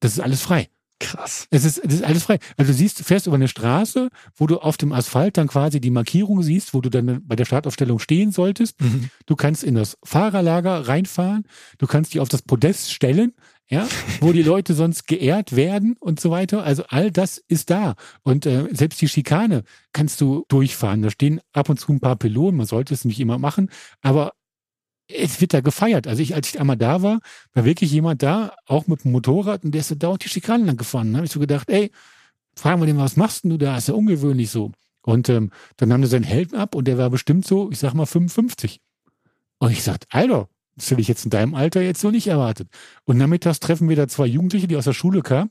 das ist alles frei. Krass. Es ist, es ist alles frei. Also du siehst, fährst über eine Straße, wo du auf dem Asphalt dann quasi die Markierung siehst, wo du dann bei der Startaufstellung stehen solltest. Mhm. Du kannst in das Fahrerlager reinfahren. Du kannst dich auf das Podest stellen, ja, wo die Leute sonst geehrt werden und so weiter. Also all das ist da. Und äh, selbst die Schikane kannst du durchfahren. Da stehen ab und zu ein paar Pylonen. Man sollte es nicht immer machen. Aber es wird da gefeiert. Also ich, als ich einmal da war, war wirklich jemand da, auch mit dem Motorrad, und der ist so dauernd die Schikanen lang gefahren. Da habe ich so gedacht, ey, fragen wir den, was machst denn du da? Ist ja ungewöhnlich so. Und ähm, dann nahm er seinen Helm ab und der war bestimmt so, ich sag mal, 55. Und ich sagte, Alter, das hätte ich jetzt in deinem Alter jetzt so nicht erwartet. Und nachmittags treffen wir da zwei Jugendliche, die aus der Schule kamen,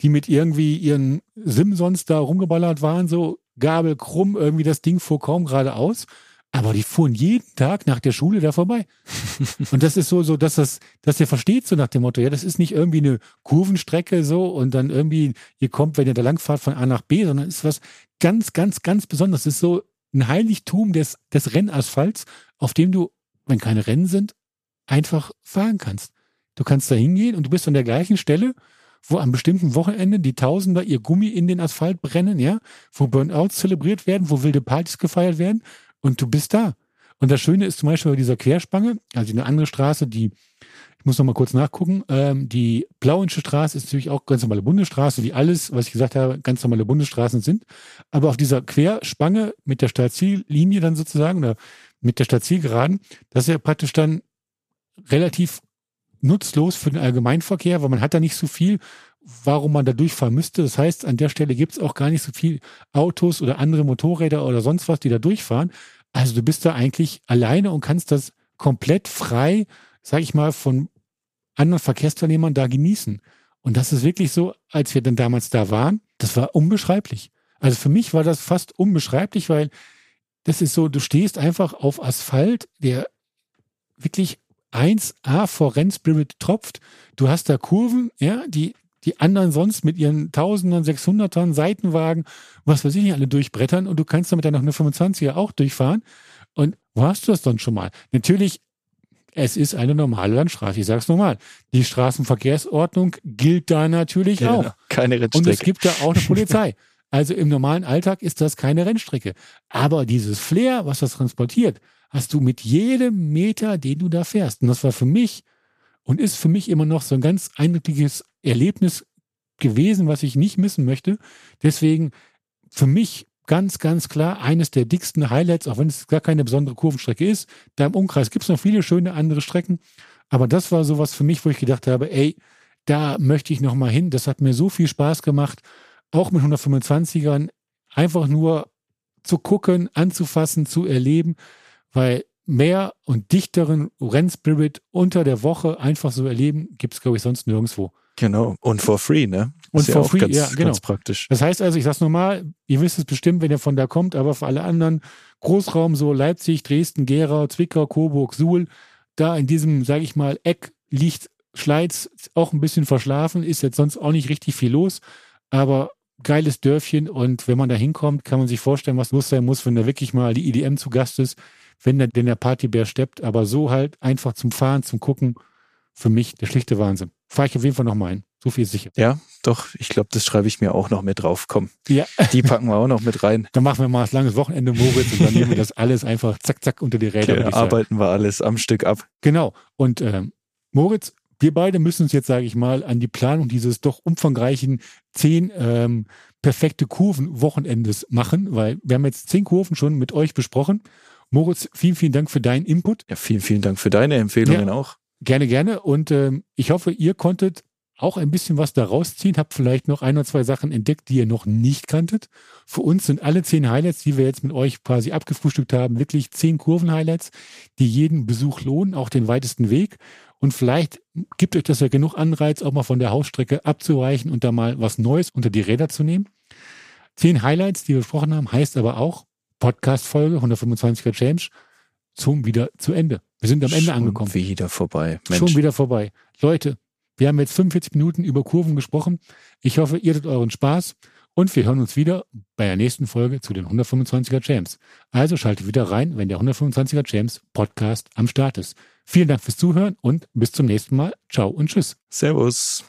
die mit irgendwie ihren Simsons da rumgeballert waren, so Gabel krumm, irgendwie das Ding fuhr kaum geradeaus. Aber die fuhren jeden Tag nach der Schule da vorbei. und das ist so, so, dass das, dass ihr versteht, so nach dem Motto, ja, das ist nicht irgendwie eine Kurvenstrecke so und dann irgendwie, ihr kommt, wenn ihr da langfahrt von A nach B, sondern ist was ganz, ganz, ganz Besonderes. Es ist so ein Heiligtum des, des Rennasphalts, auf dem du, wenn keine Rennen sind, einfach fahren kannst. Du kannst da hingehen und du bist an der gleichen Stelle, wo am bestimmten Wochenende die Tausender ihr Gummi in den Asphalt brennen, ja, wo Burnouts zelebriert werden, wo wilde Partys gefeiert werden und du bist da. Und das Schöne ist zum Beispiel bei dieser Querspange, also eine andere Straße, die, ich muss noch mal kurz nachgucken, ähm, die Plauensche Straße ist natürlich auch ganz normale Bundesstraße, wie alles, was ich gesagt habe, ganz normale Bundesstraßen sind. Aber auf dieser Querspange mit der Startziellinie dann sozusagen oder mit der Startzielgeraden, das ist ja praktisch dann relativ nutzlos für den Allgemeinverkehr, weil man hat da nicht so viel, warum man da durchfahren müsste. Das heißt, an der Stelle gibt es auch gar nicht so viel Autos oder andere Motorräder oder sonst was, die da durchfahren. Also du bist da eigentlich alleine und kannst das komplett frei, sag ich mal, von anderen Verkehrsteilnehmern da genießen. Und das ist wirklich so, als wir dann damals da waren, das war unbeschreiblich. Also für mich war das fast unbeschreiblich, weil das ist so, du stehst einfach auf Asphalt, der wirklich 1A vor Rennspirit tropft. Du hast da Kurven, ja, die die anderen sonst mit ihren Tausendern, Sechshundertern, Seitenwagen, was weiß ich nicht, alle durchbrettern und du kannst damit dann noch eine 25er auch durchfahren. Und wo hast du das dann schon mal? Natürlich, es ist eine normale Landstraße. Ich sag's nochmal. Die Straßenverkehrsordnung gilt da natürlich ja, auch. Keine Rennstrecke. Und es gibt da auch eine Polizei. Also im normalen Alltag ist das keine Rennstrecke. Aber dieses Flair, was das transportiert, hast du mit jedem Meter, den du da fährst. Und das war für mich und ist für mich immer noch so ein ganz eindrückliches Erlebnis gewesen, was ich nicht missen möchte. Deswegen für mich ganz, ganz klar eines der dicksten Highlights, auch wenn es gar keine besondere Kurvenstrecke ist. Da im Umkreis gibt es noch viele schöne andere Strecken. Aber das war sowas für mich, wo ich gedacht habe, ey, da möchte ich noch mal hin. Das hat mir so viel Spaß gemacht, auch mit 125ern, einfach nur zu gucken, anzufassen, zu erleben, weil mehr und dichteren Rennspirit unter der Woche einfach so erleben, gibt es, glaube ich, sonst nirgendwo. Genau. Und for free, ne? Und for ja free, ganz, ja, genau. Ganz praktisch. Das heißt also, ich sag's nochmal, ihr wisst es bestimmt, wenn ihr von da kommt, aber für alle anderen Großraum so Leipzig, Dresden, Gera, Zwickau, Coburg, Suhl, da in diesem, sage ich mal, Eck liegt Schleiz auch ein bisschen verschlafen, ist jetzt sonst auch nicht richtig viel los, aber geiles Dörfchen und wenn man da hinkommt, kann man sich vorstellen, was los sein muss, wenn da wirklich mal die IDM zu Gast ist wenn der, denn der Partybär steppt, aber so halt einfach zum Fahren, zum Gucken, für mich der schlichte Wahnsinn. Fahre ich auf jeden Fall nochmal ein. So viel ist sicher. Ja, doch, ich glaube, das schreibe ich mir auch noch mit drauf. Komm. Ja. Die packen wir auch noch mit rein. Dann machen wir mal ein langes Wochenende, Moritz, und dann nehmen wir das alles einfach zack, zack unter die Räder. Okay, arbeiten wir alles am Stück ab. Genau. Und ähm, Moritz, wir beide müssen uns jetzt, sage ich mal, an die Planung dieses doch umfangreichen zehn ähm, perfekte Kurven Wochenendes machen, weil wir haben jetzt zehn Kurven schon mit euch besprochen Moritz, vielen, vielen Dank für deinen Input. Ja, vielen, vielen Dank für deine Empfehlungen ja, auch. Gerne, gerne. Und ähm, ich hoffe, ihr konntet auch ein bisschen was da rausziehen, habt vielleicht noch ein oder zwei Sachen entdeckt, die ihr noch nicht kanntet. Für uns sind alle zehn Highlights, die wir jetzt mit euch quasi abgefrühstückt haben, wirklich zehn Kurven-Highlights, die jeden Besuch lohnen, auch den weitesten Weg. Und vielleicht gibt euch das ja genug Anreiz, auch mal von der Hausstrecke abzuweichen und da mal was Neues unter die Räder zu nehmen. Zehn Highlights, die wir besprochen haben, heißt aber auch, Podcast-Folge 125er Change zum wieder zu Ende. Wir sind am Ende Schon angekommen. wieder vorbei. Mensch. Schon wieder vorbei. Leute, wir haben jetzt 45 Minuten über Kurven gesprochen. Ich hoffe, ihr hattet euren Spaß und wir hören uns wieder bei der nächsten Folge zu den 125er James. Also schaltet wieder rein, wenn der 125er James Podcast am Start ist. Vielen Dank fürs Zuhören und bis zum nächsten Mal. Ciao und tschüss. Servus.